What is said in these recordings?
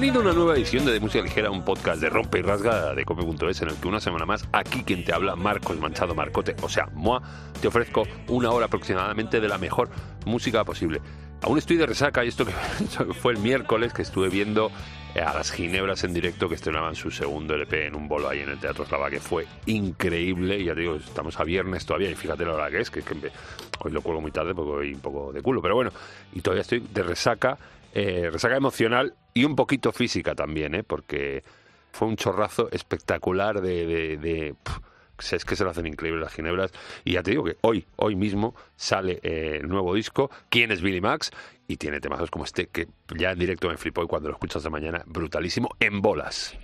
Bienvenido a una nueva edición de, de Música Ligera, un podcast de rompe y rasga de cope.es en el que una semana más, aquí quien te habla, Marcos Manchado Marcote, o sea, Moa, te ofrezco una hora aproximadamente de la mejor música posible. Aún estoy de resaca y esto que fue el miércoles que estuve viendo eh, a las Ginebras en directo que estrenaban su segundo LP en un bolo ahí en el Teatro Slava, que fue increíble. Y ya te digo, estamos a viernes todavía y fíjate la hora que es, que, que hoy lo cuelgo muy tarde porque hoy un poco de culo, pero bueno, y todavía estoy de resaca, eh, resaca emocional y un poquito física también, ¿eh? porque fue un chorrazo espectacular de... es que se lo hacen increíble las ginebras. Y ya te digo que hoy, hoy mismo, sale eh, el nuevo disco, ¿Quién es Billy Max? Y tiene temazos como este, que ya en directo me flipó y cuando lo escuchas de mañana, brutalísimo, en bolas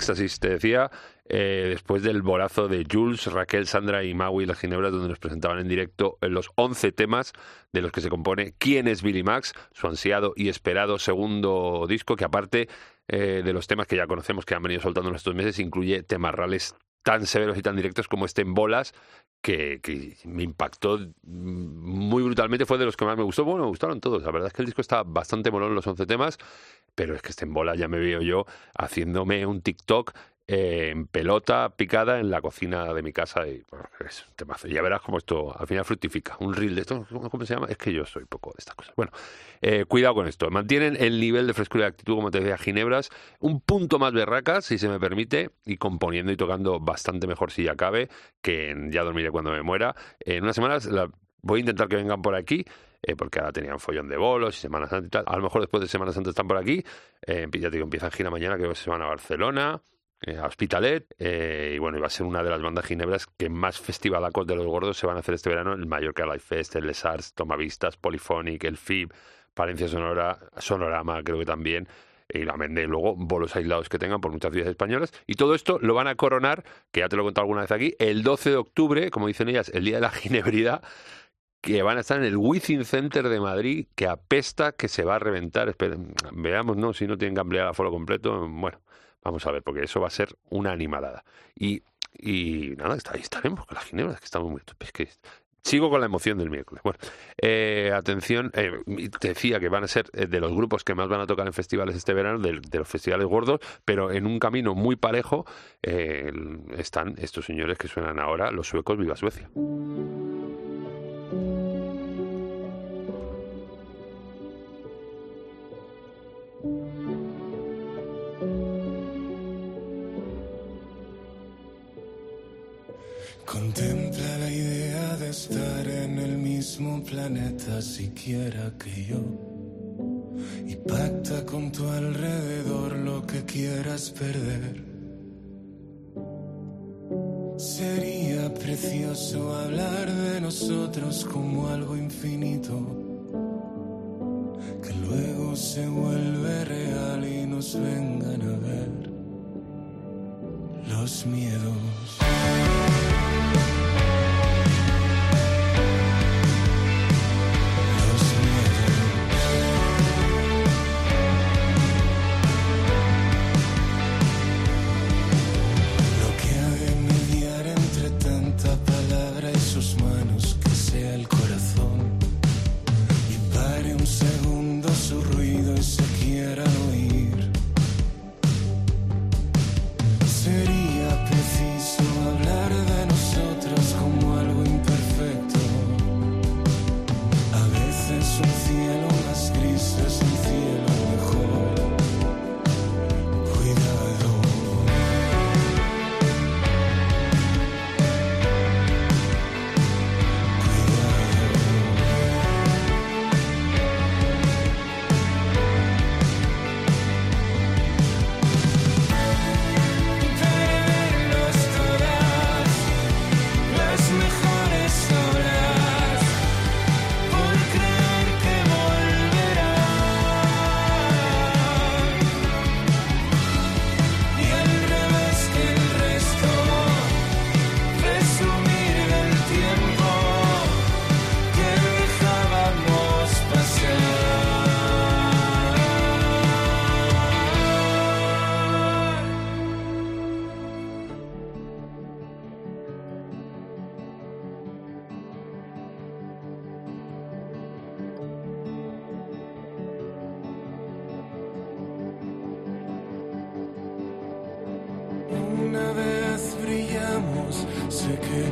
éxtasis, te decía, eh, después del bolazo de Jules, Raquel, Sandra y Maui Las Ginebras, donde nos presentaban en directo los 11 temas de los que se compone ¿Quién es Billy Max? Su ansiado y esperado segundo disco, que aparte eh, de los temas que ya conocemos que han venido soltando en estos meses, incluye temas reales tan severos y tan directos como este en bolas, que, me impactó muy brutalmente, fue de los que más me gustó. Bueno, me gustaron todos. La verdad es que el disco está bastante molón, los 11 temas, pero es que este en bola ya me veo yo haciéndome un TikTok eh, en pelota picada en la cocina de mi casa y. Ya verás cómo esto al final fructifica. Un reel de esto, ¿cómo se llama? Es que yo soy poco de estas cosas. Bueno, eh, cuidado con esto. Mantienen el nivel de frescura y actitud, como te decía, Ginebras, un punto más berracas, si se me permite, y componiendo y tocando bastante mejor si ya cabe, que Ya dormiré cuando me muera. En unas semanas voy a intentar que vengan por aquí. eh, porque ahora tenían follón de bolos y Semana Santa y tal. A lo mejor después de Semana Santa están por aquí. Eh, ya te digo, empiezan gira mañana, que se van a Barcelona, a Hospitalet. eh, y bueno, iba a ser una de las bandas ginebras que más festivalacos de los gordos se van a hacer este verano. El Mallorca Life Fest, el Les Arts, Tomavistas, Polyphonic, el FIB, Palencia Sonora, Sonorama, creo que también. Y la de luego bolos aislados que tengan por muchas ciudades españolas. Y todo esto lo van a coronar, que ya te lo he contado alguna vez aquí, el 12 de octubre, como dicen ellas, el día de la ginebridad, que van a estar en el Wizzing Center de Madrid, que apesta, que se va a reventar. Esperen, veamos, ¿no? Si no tienen que ampliar el aforo completo. Bueno, vamos a ver, porque eso va a ser una animalada. Y, y nada, ahí estaremos con las ginebras, que estamos muy... Es Sigo con la emoción del miércoles. Bueno, eh, atención, eh, decía que van a ser eh, de los grupos que más van a tocar en festivales este verano, de, los festivales gordos, pero en un camino muy parejo están estos señores que suenan ahora, los suecos Viva Suecia. Contempla la idea de estar en el mismo planeta siquiera que yo. Y pacta con tu alrededor lo que quieras perder. Sería precioso hablar de nosotros como algo infinito. Que luego se vuelve real y nos vengan a ver los miedos. Que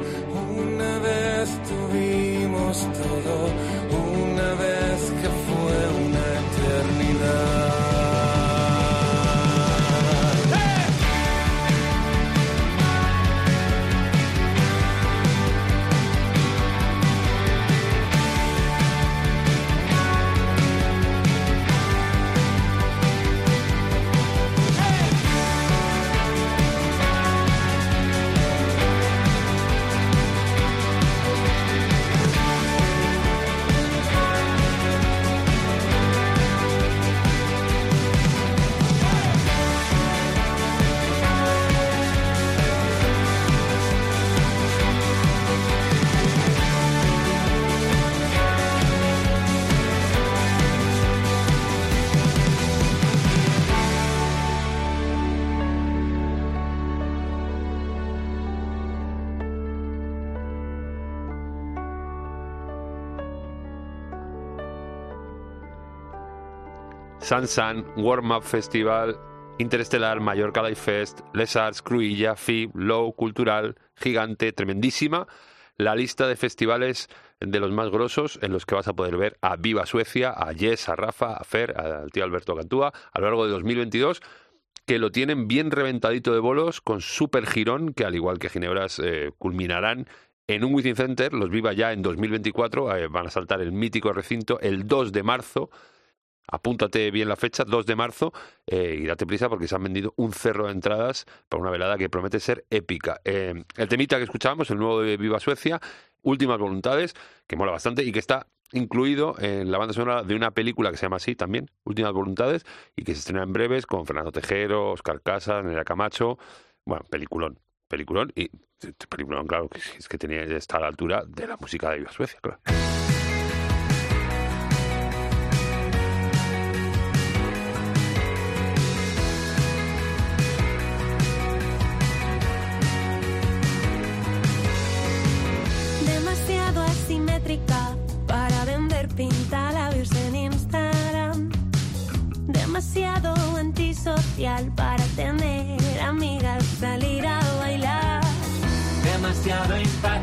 una vez tuvimos todo, Sansan, Warm Up Festival, Interestelar, Mallorca Life Fest, Les Arts, Cruilla, FIB, Low, Cultural, Gigante, tremendísima. La lista de festivales de los más grosos en los que vas a poder ver a Viva Suecia, a Jess, a Rafa, a Fer, al tío Alberto Cantúa a lo largo de 2022 que lo tienen bien reventadito de bolos con super girón que al igual que Ginebras eh, culminarán en un Within Center, los Viva ya en 2024, eh, van a saltar el mítico recinto el 2 de marzo apúntate bien la fecha, 2 de marzo, eh, y date prisa porque se han vendido un cerro de entradas para una velada que promete ser épica. Eh, el temita que escuchamos, el nuevo de Viva Suecia, Últimas Voluntades, que mola bastante y que está incluido en la banda sonora de una película que se llama así también, Últimas Voluntades, y que se estrena en breves con Fernando Tejero, Oscar Casas, Nerea Camacho, bueno, peliculón. Peliculón y peliculón, claro, que es que tenía está a la altura de la música de Viva Suecia, claro.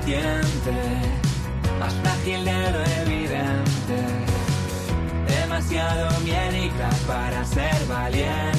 Impaciente, más frágil de lo evidente, demasiado miérica para ser valiente.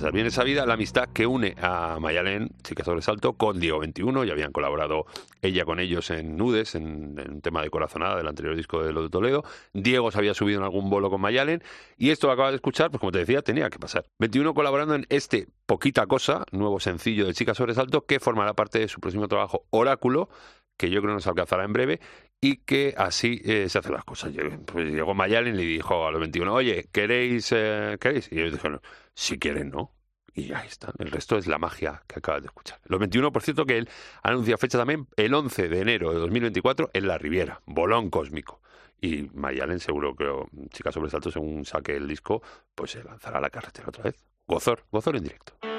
Pasar, pasar. Bien esa vida, la amistad que une a Mayalen, chica sobresalto, con Diego 21. Ya habían colaborado ella con ellos en Nudes, en, en un tema de corazonada del anterior disco de Lo de Toledo. Diego se había subido en algún bolo con Mayalen. Y esto que acabas de escuchar, pues como te decía, tenía que pasar. 21 colaborando en este Poquita Cosa, nuevo sencillo de Chica Sobresalto, que formará parte de su próximo trabajo Oráculo, que yo creo nos alcanzará en breve y que así eh, se hacen las cosas. Pues llegó Mayalen y dijo a los 21, oye, ¿queréis? eh, ¿queréis? Y ellos dijeron, si quieren, no. Y ahí está. El resto es la magia que acabas de escuchar. Los 21, por cierto, que él anuncia fecha también el 11 de enero de 2024 en La Riviera, Bolón Cósmico. Y Mayalen seguro que, chica sobresalto, según saque el disco, pues se lanzará a la carretera otra vez. Gozor, gozor en directo.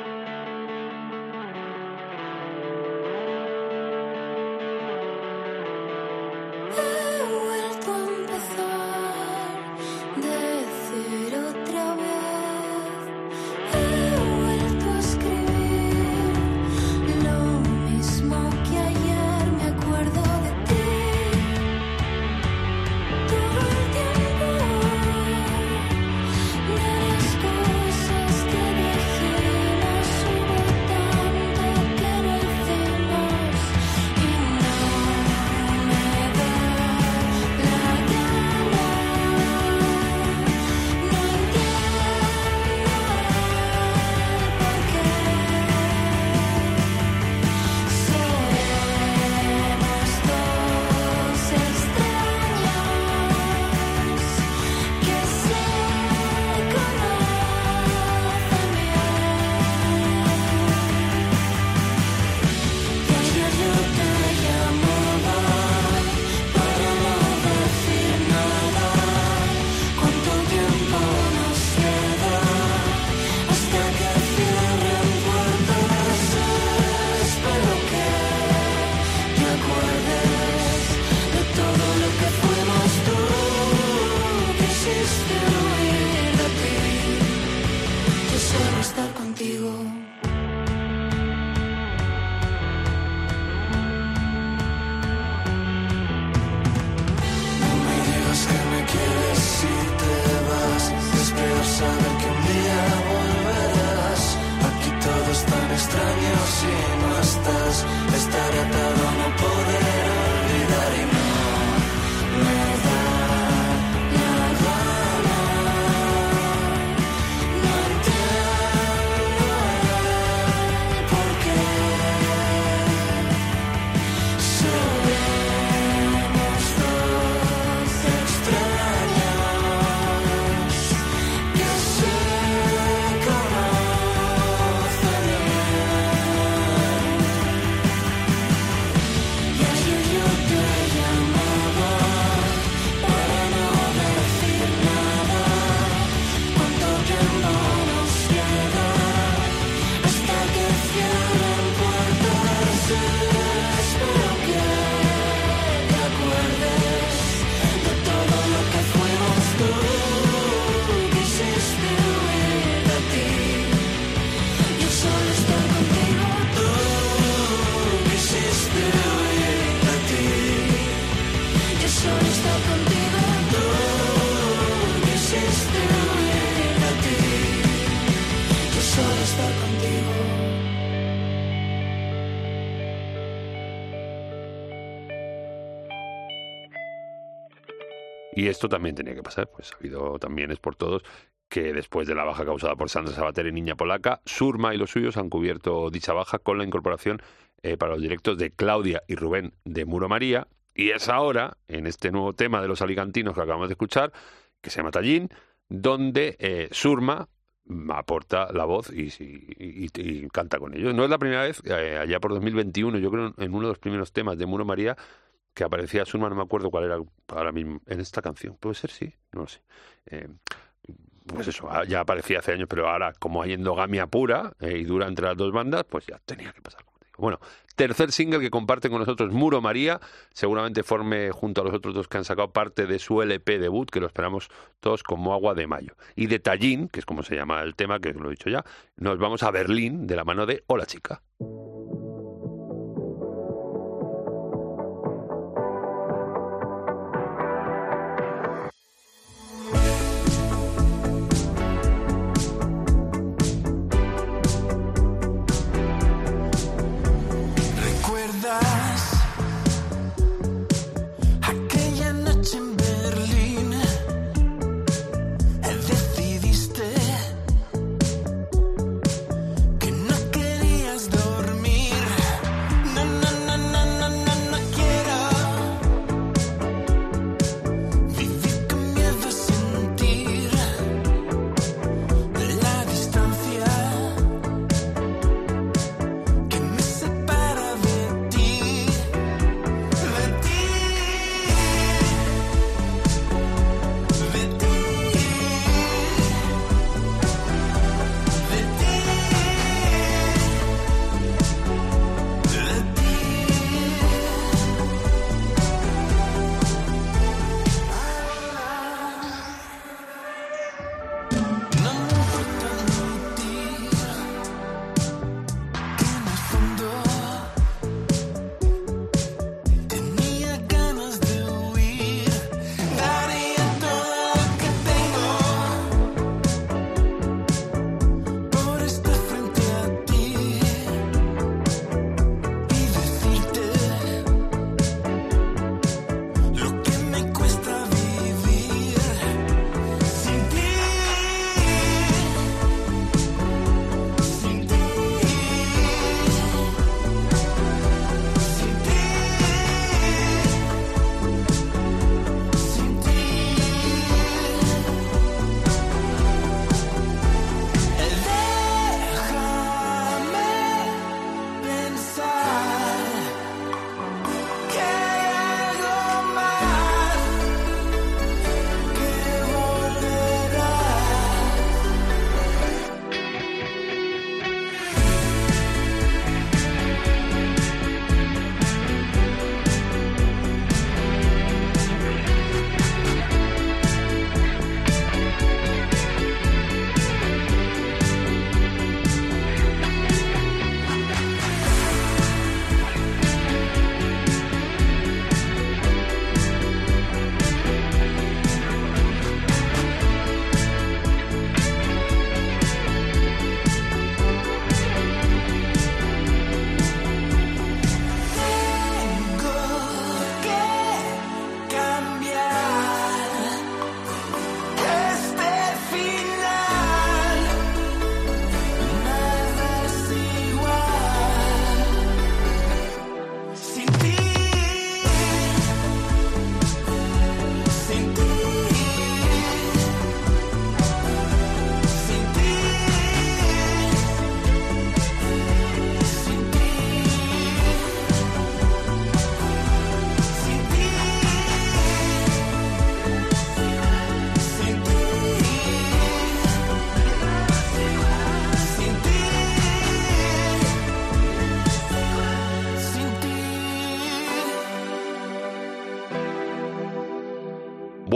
Esto también tenía que pasar, pues ha habido también es por todos que después de la baja causada por Sandra Sabater y Niña Polaca, Surma y los suyos han cubierto dicha baja con la incorporación eh, para los directos de Claudia y Rubén de Muro María. Y es ahora, en este nuevo tema de los alicantinos que acabamos de escuchar, que se llama Tallín, donde eh, Surma aporta la voz y, canta con ellos. No es la primera vez, eh, allá por 2021, yo creo en uno de los primeros temas de Muro María, que aparecía Surma, no me acuerdo cuál era ahora mismo, en esta canción. Puede ser, sí, no lo sé. Eh, pues eso, ah, ya aparecía hace años, pero ahora como hay endogamia pura eh, y dura entre las dos bandas, pues ya tenía que pasar. como digo. Bueno, tercer single que comparte con nosotros Muro María, seguramente forme junto a los otros dos que han sacado parte de su LP debut, que lo esperamos todos como agua de mayo. Y de Tallín, que es como se llama el tema, que lo he dicho ya, nos vamos a Berlín de la mano de Hola Chica.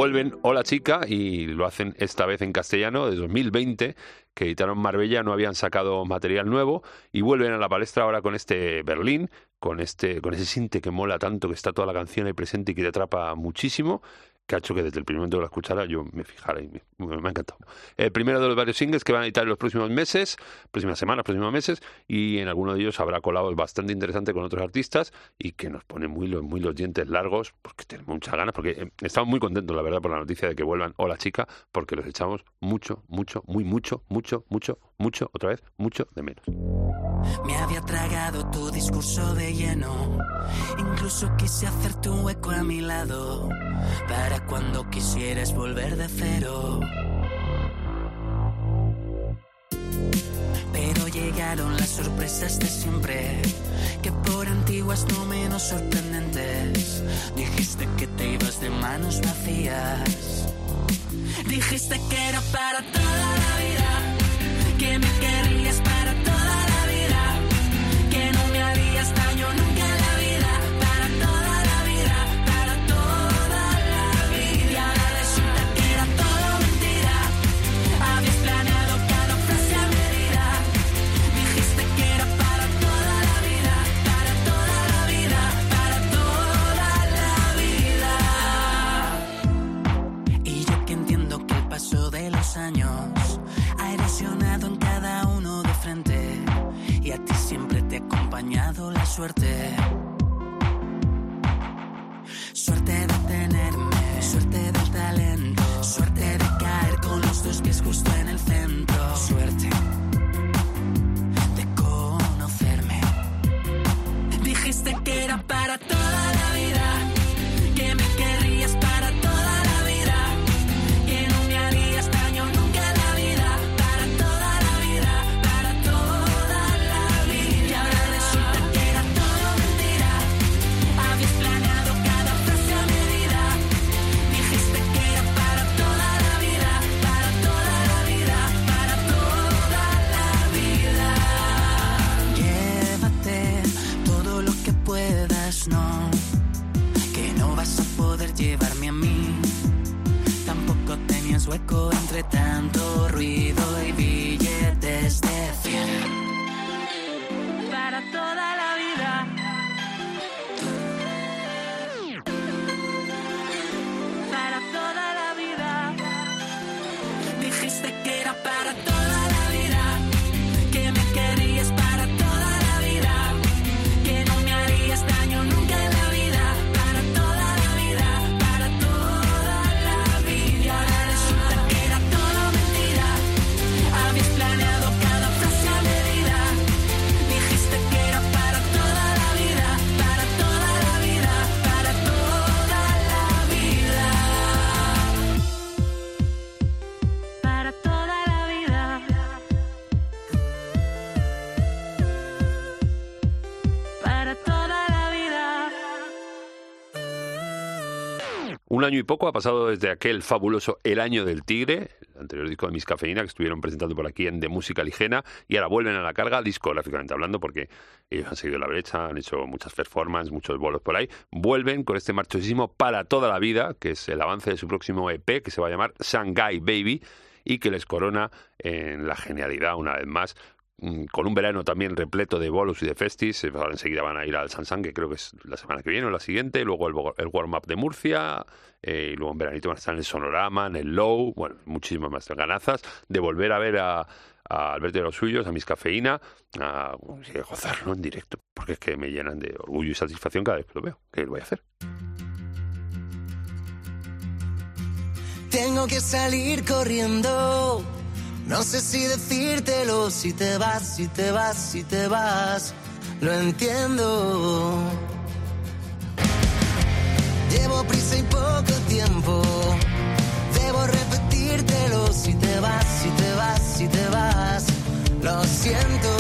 Vuelven Hola Chica y lo hacen esta vez en castellano de 2020, que editaron Marbella, no habían sacado material nuevo y vuelven a la palestra ahora con este Berlín, con este con ese sinte que mola tanto, que está toda la canción ahí presente y que te atrapa muchísimo que ha hecho que desde el primer momento que escuchara yo me fijara y me, me ha encantado. El primero de los varios singles que van a editar en los próximos meses, próximas semanas, próximos meses, y en alguno de ellos habrá colado bastante interesante con otros artistas y que nos pone muy, los- muy los dientes largos porque tenemos muchas ganas, porque eh, estamos muy contentos, la verdad, por la noticia de que vuelvan Hola Chica, porque los echamos mucho, mucho, muy mucho, mucho, mucho, mucho, otra vez, mucho de menos. Me había tragado tu discurso de lleno. Incluso quise hacerte un hueco a mi lado. Para cuando quisieras volver de cero. Pero llegaron las sorpresas de siempre. Que por antiguas no menos sorprendentes. Dijiste que te ibas de manos vacías. Dijiste que era para toda la vida. Que me querrías Suerte de tenerme, suerte del talento, suerte de caer con los dos pies justo en el centro. Suerte de conocerme. Dijiste que era para toda y poco ha pasado desde aquel fabuloso El Año del Tigre, el anterior disco de Miss Cafeína, que estuvieron presentando por aquí en De Música Ligera, y ahora vuelven a la carga, discográficamente hablando, porque ellos han seguido la brecha, han hecho muchas performances, muchos bolos por ahí. Vuelven con este marchosísimo Para Toda la Vida, que es el avance de su próximo EP, que se va a llamar Shanghai Baby, y que les corona en la genialidad, una vez más, con un verano también repleto de bolos y de festis. Eh, enseguida van a ir al Sansan, que creo que es la semana que viene o la siguiente, luego el, el warm-up de Murcia, eh, y luego en veranito van a estar en el Sonorama, en el Low, bueno, muchísimas más ganazas de volver a ver a, a Alberto a los suyos, a mis cafeína, a, a gozarlo en directo, porque es que me llenan de orgullo y satisfacción cada vez que lo veo. ¿Qué voy a hacer? Tengo que salir corriendo. No sé si decírtelo, si te vas, si te vas, si te vas. Lo entiendo. Llevo prisa y poco tiempo. Debo repetírtelo, si te vas, si te vas, si te vas. Lo siento.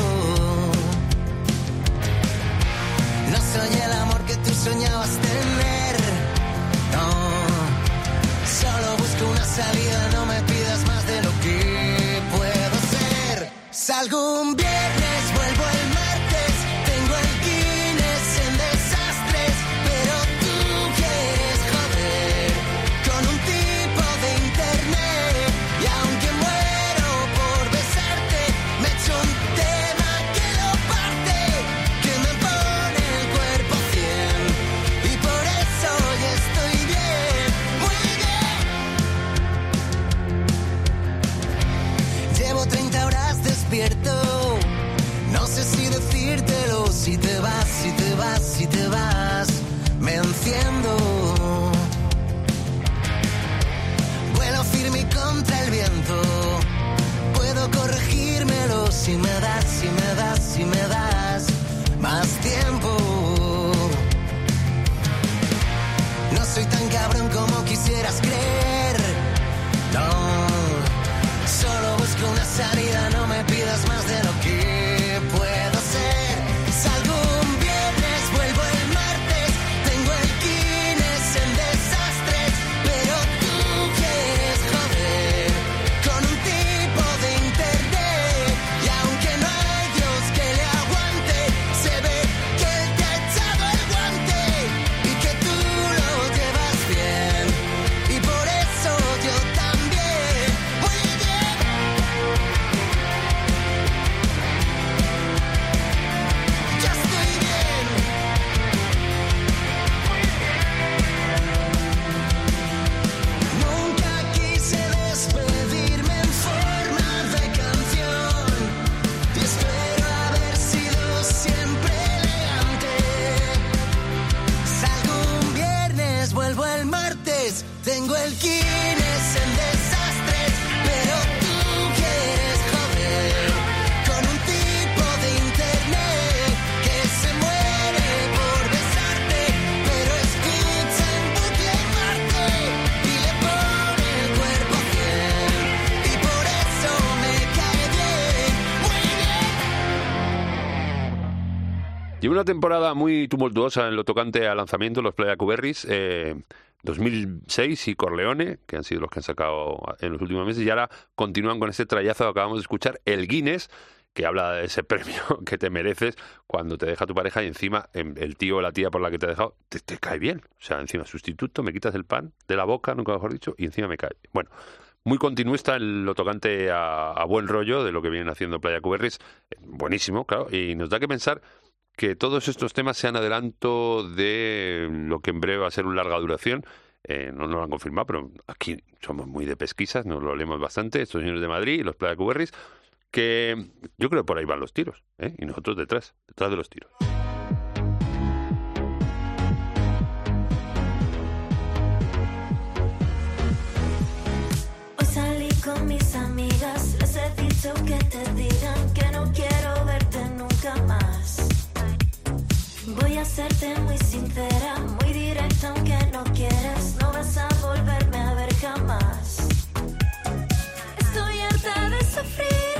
No soy el amor que tú soñabas tener. No. Solo busco una salida, no me pidas Salgo si te vas, si te vas, me enciendo. Vuelo firme contra el viento. Puedo corregírmelo si me das, si me das, si me das más tiempo. No soy tan cabrón como quisieras creer. No, solo busco una salida, no me pidas más una temporada muy tumultuosa en lo tocante al lanzamiento los Playa Cuberris. Eh, 2006 y Corleone, que han sido los que han sacado en los últimos meses, y ahora continúan con este trayazo que acabamos de escuchar, el Guinness, que habla de ese premio que te mereces cuando te deja tu pareja y encima em, el tío o la tía por la que te ha dejado te, cae bien. O sea, encima sustituto, me quitas el pan de la boca, nunca mejor dicho, y encima me cae. Bueno, muy continuista en lo tocante a, a buen rollo de lo que vienen haciendo Playa Cuberris. Eh, Buenísimo, claro, y nos da que pensar que todos estos temas sean adelanto de lo que en breve va a ser una larga duración. Eh, no nos lo han confirmado, pero aquí somos muy de pesquisas, nos lo leemos bastante, estos señores de Madrid y los Playa Cuberris, que yo creo que por ahí van los tiros, ¿eh? y nosotros detrás, detrás de los tiros. Serte muy sincera, muy directa, aunque no quieras, no vas a volverme a ver jamás. Estoy harta de sufrir,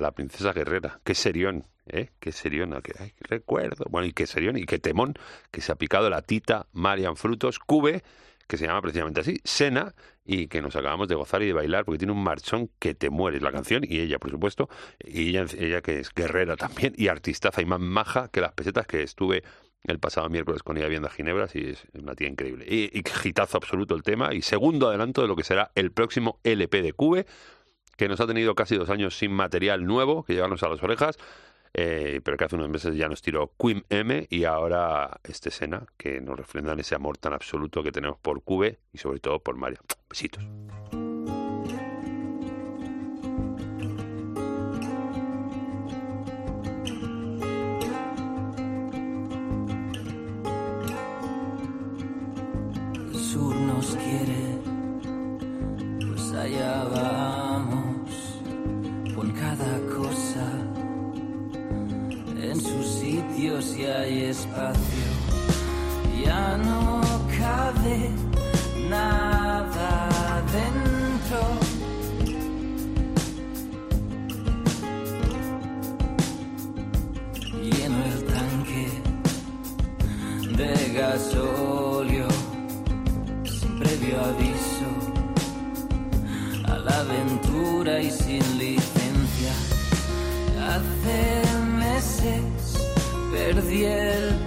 La princesa guerrera. Qué serión, ¿eh? Qué serión. Qué, ay, recuerdo. Bueno, y qué serión y qué temón que se ha picado la tita Marian Frutos. Cube, que se llama precisamente así, Sena, y que nos acabamos de gozar y de bailar porque tiene un marchón que te mueres. La canción y ella, por supuesto. Y ella, ella que es guerrera también y artistaza y más maja que las pesetas que estuve el pasado miércoles con ella viendo a Ginebras y es una tía increíble. Y, y gitazo absoluto el tema y segundo adelanto de lo que será el próximo LP de Cube que nos ha tenido casi dos años sin material nuevo, que llevarnos a las orejas, eh, pero que hace unos meses ya nos tiró Quim M y ahora este Sena, que nos refrendan ese amor tan absoluto que tenemos por Cube y sobre todo por María. Besitos. Sur nos quiere, pues allá vamos, su sitio si hay espacio, ya no cabe nada dentro. Lleno el tanque de gasóleo sin previo aviso a la aventura y sin licencia. Hace meses perdí el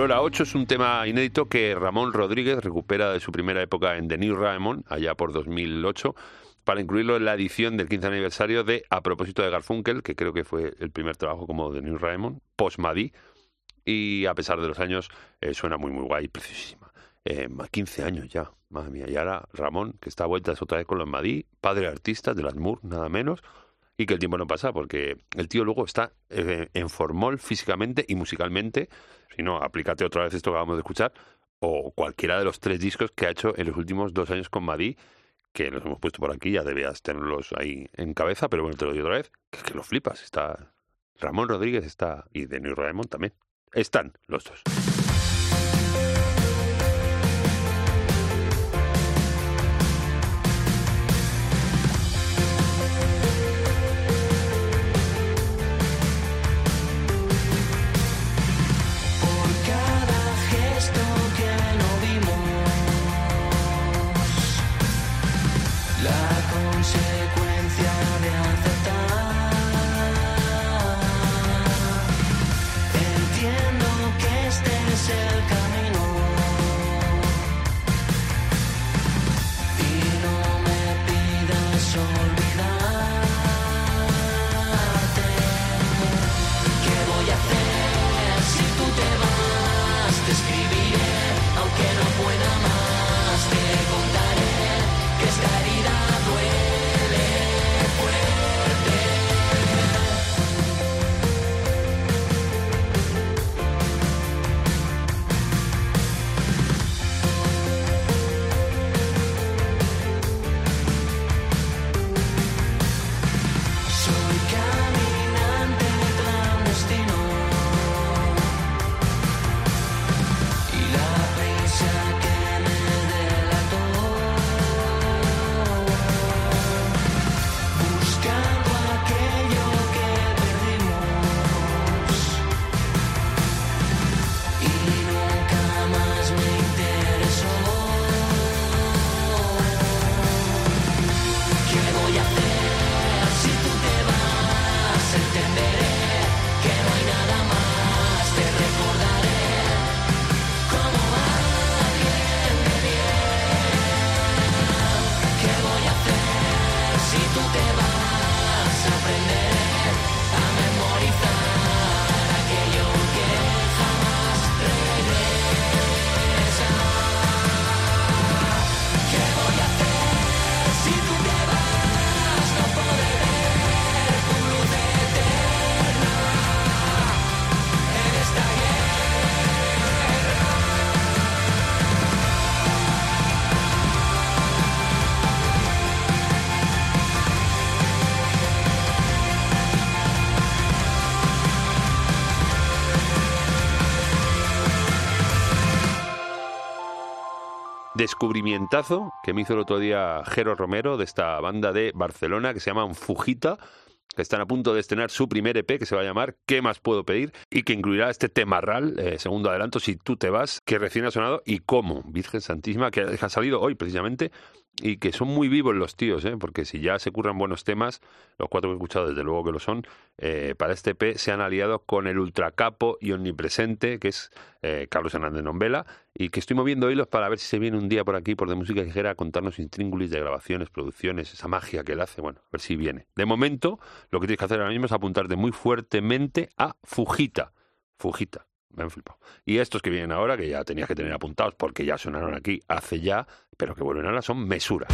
Aurora 8 es un tema inédito que Ramón Rodríguez recupera de su primera época en The New Raymond, allá por 2008, para incluirlo en la edición del 15 aniversario de A propósito de Garfunkel, que creo que fue el primer trabajo como The New Raymond, post-Madí, y a pesar de los años eh, suena muy muy guay, preciosísima. Eh, más 15 años ya, madre mía. Y ahora Ramón, que está a vueltas otra vez con los Madí, padre artista de las Moore, nada menos, y que el tiempo no pasa, porque el tío luego está eh, en formol físicamente y musicalmente. Si no, aplícate otra vez esto que acabamos de escuchar, o cualquiera de los tres discos que ha hecho en los últimos dos años con Madí, que los hemos puesto por aquí, ya debías tenerlos ahí en cabeza, pero bueno, te lo digo otra vez, que, que lo flipas. Está Ramón Rodríguez está, y de New Raymond también. Están los dos. Descubrimientazo que me hizo el otro día Jero Romero de esta banda de Barcelona que se llaman Fujita que están a punto de estrenar su primer EP que se va a llamar ¿Qué más puedo pedir? y que incluirá este temarral, eh, segundo adelanto, si tú te vas, que recién ha sonado y cómo, Virgen Santísima, que ha salido hoy precisamente y que son muy vivos los tíos, ¿eh? porque si ya se curran buenos temas, los cuatro que he escuchado desde luego que lo son, eh, para este EP se han aliado con el ultracapo y omnipresente, que es eh, Carlos Hernández Nombela, y que estoy moviendo hilos para ver si se viene un día por aquí, por de música ligera, a contarnos intríngulis de grabaciones, producciones, esa magia que él hace, bueno, a ver si viene. De momento, lo que tienes que hacer ahora mismo es apuntarte muy fuertemente a Fujita. Fujita. Me. Y estos que vienen ahora, que ya tenías que tener apuntados porque ya sonaron aquí hace ya, pero que vuelven ahora, son Mesura.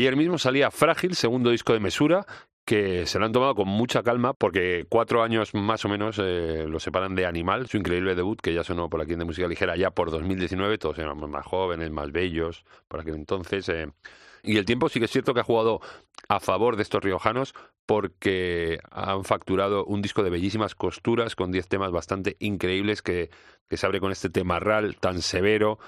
Ayer mismo salía Frágil, segundo disco de Mesura, que se lo han tomado con mucha calma porque cuatro años más o menos eh, lo separan de Animal, su increíble debut que ya sonó por aquí de música ligera ya por 2019, todos éramos más jóvenes, más bellos por aquel entonces. eh. Y el tiempo sí que es cierto que ha jugado a favor de estos riojanos porque han facturado un disco de bellísimas costuras con 10 temas bastante increíbles que, que se abre con este temarral tan severo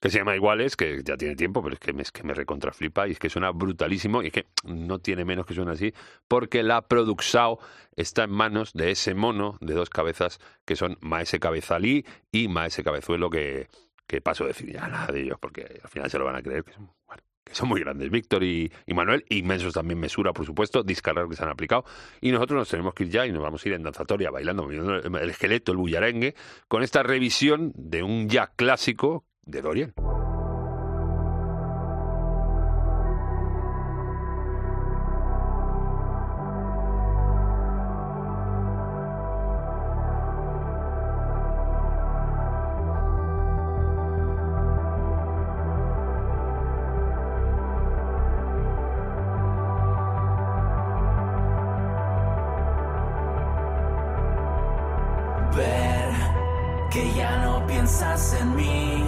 que se llama Iguales, que ya tiene tiempo, pero es que me, es que me recontraflipa y es que suena brutalísimo y es que no tiene menos que suena así, porque la Produxao está en manos de ese mono de dos cabezas que son Maese Cabezalí y Maese Cabezuelo, que, que paso a decir ya nada de ellos, porque al final se lo van a creer, que son, bueno, que son muy grandes. Víctor y, y Manuel, inmensos también Mesura, por supuesto, discarrar que se han aplicado. Y nosotros nos tenemos que ir ya y nos vamos a ir en danzatoria, bailando, moviendo el esqueleto, el bullarengue, con esta revisión de un ya clásico de Dorian. que ya no piensas en mí,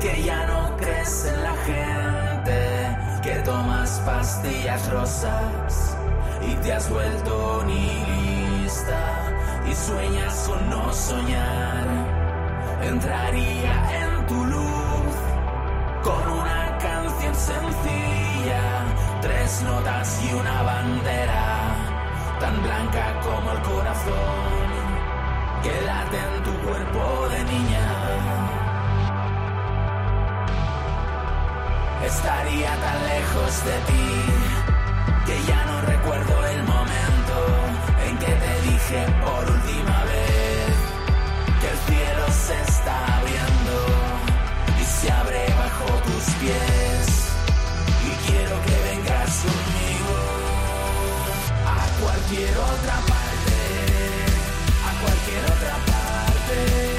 que ya no crees en la gente, que tomas pastillas rosas y te has vuelto nihilista y sueñas con no soñar. Entraría en tu luz con una canción sencilla, tres notas y una bandera tan blanca como el corazón que late en tu cuerpo de niña. Estaría tan lejos de ti que ya no recuerdo el momento en que te dije por última vez que el cielo se está abriendo y se abre bajo tus pies. Y quiero que vengas conmigo a cualquier otra parte a cualquier otra parte,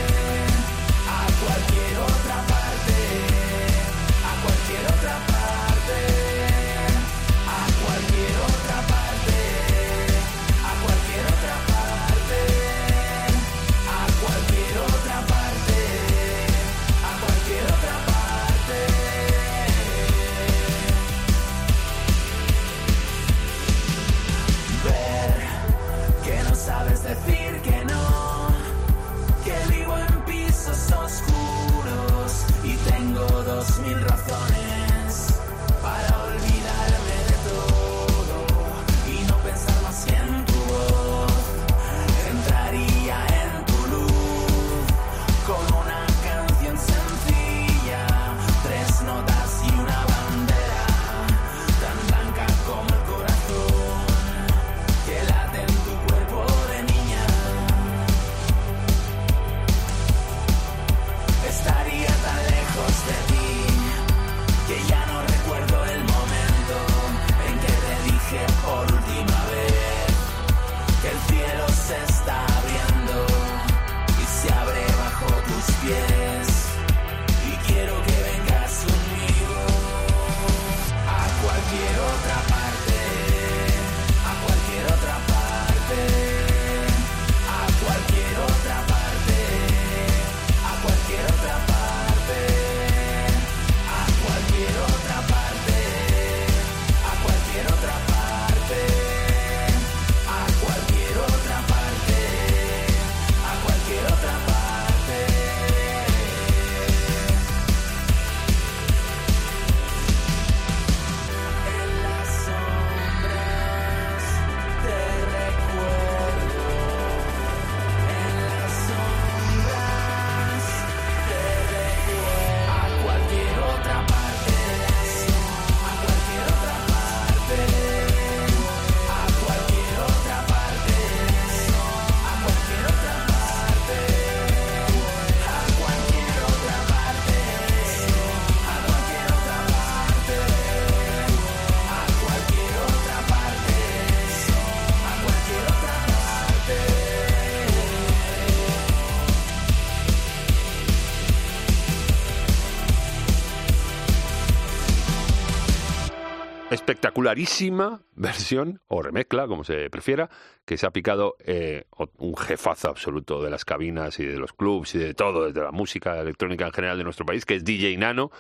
espectacularísima versión o remezcla, como se prefiera, que se ha picado eh, un jefazo absoluto de las cabinas y de los clubs y de todo, de la música electrónica en general de nuestro país, que es DJ Nano,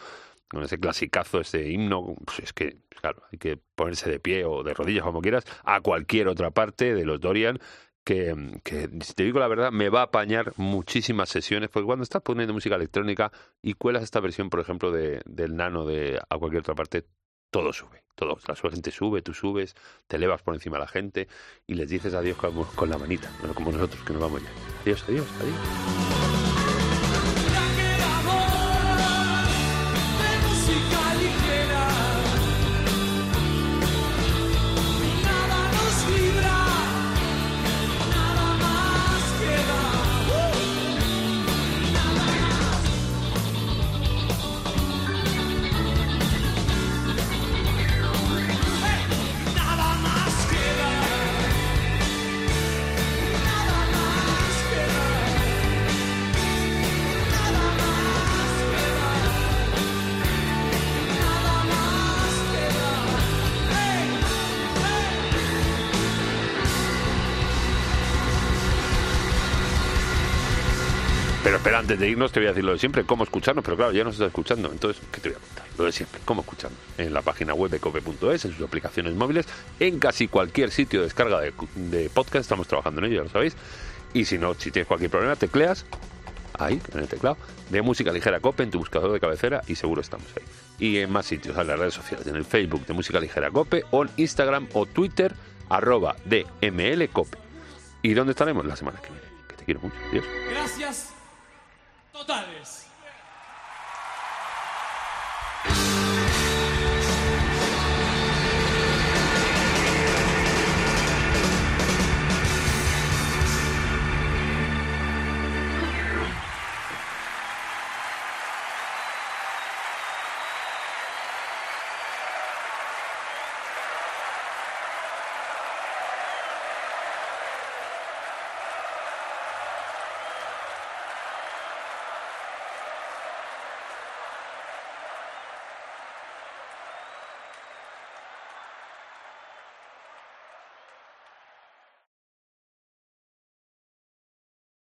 con ese clasicazo, ese himno, pues es que, claro, hay que ponerse de pie o de rodillas, como quieras, a cualquier otra parte de los Dorian, que, que, si te digo la verdad, me va a apañar muchísimas sesiones, porque cuando estás poniendo música electrónica y cuelas esta versión, por ejemplo, de, del Nano de a cualquier otra parte, todo sube, todo, la gente sube, tú subes, te elevas por encima de la gente y les dices adiós con, con la manita, como nosotros que nos vamos ya. Adiós, adiós, adiós. Antes de irnos te voy a decir lo de siempre, cómo escucharnos, pero claro, ya nos estás escuchando, entonces, ¿qué te voy a contar? Lo de siempre, cómo escucharnos. En la página web de cope.es, en sus aplicaciones móviles, en casi cualquier sitio de descarga de, de podcast, estamos trabajando en ello, ya lo sabéis. Y si no, si tienes cualquier problema, tecleas ahí, en el teclado, de música ligera Cope en tu buscador de cabecera y seguro estamos ahí. Y en más sitios, en las redes sociales, en el Facebook de Música Ligera Cope o en Instagram o Twitter, arroba DML Cope. ¿Y dónde estaremos? La semana que viene. Que te quiero mucho. Adiós. Gracias totales.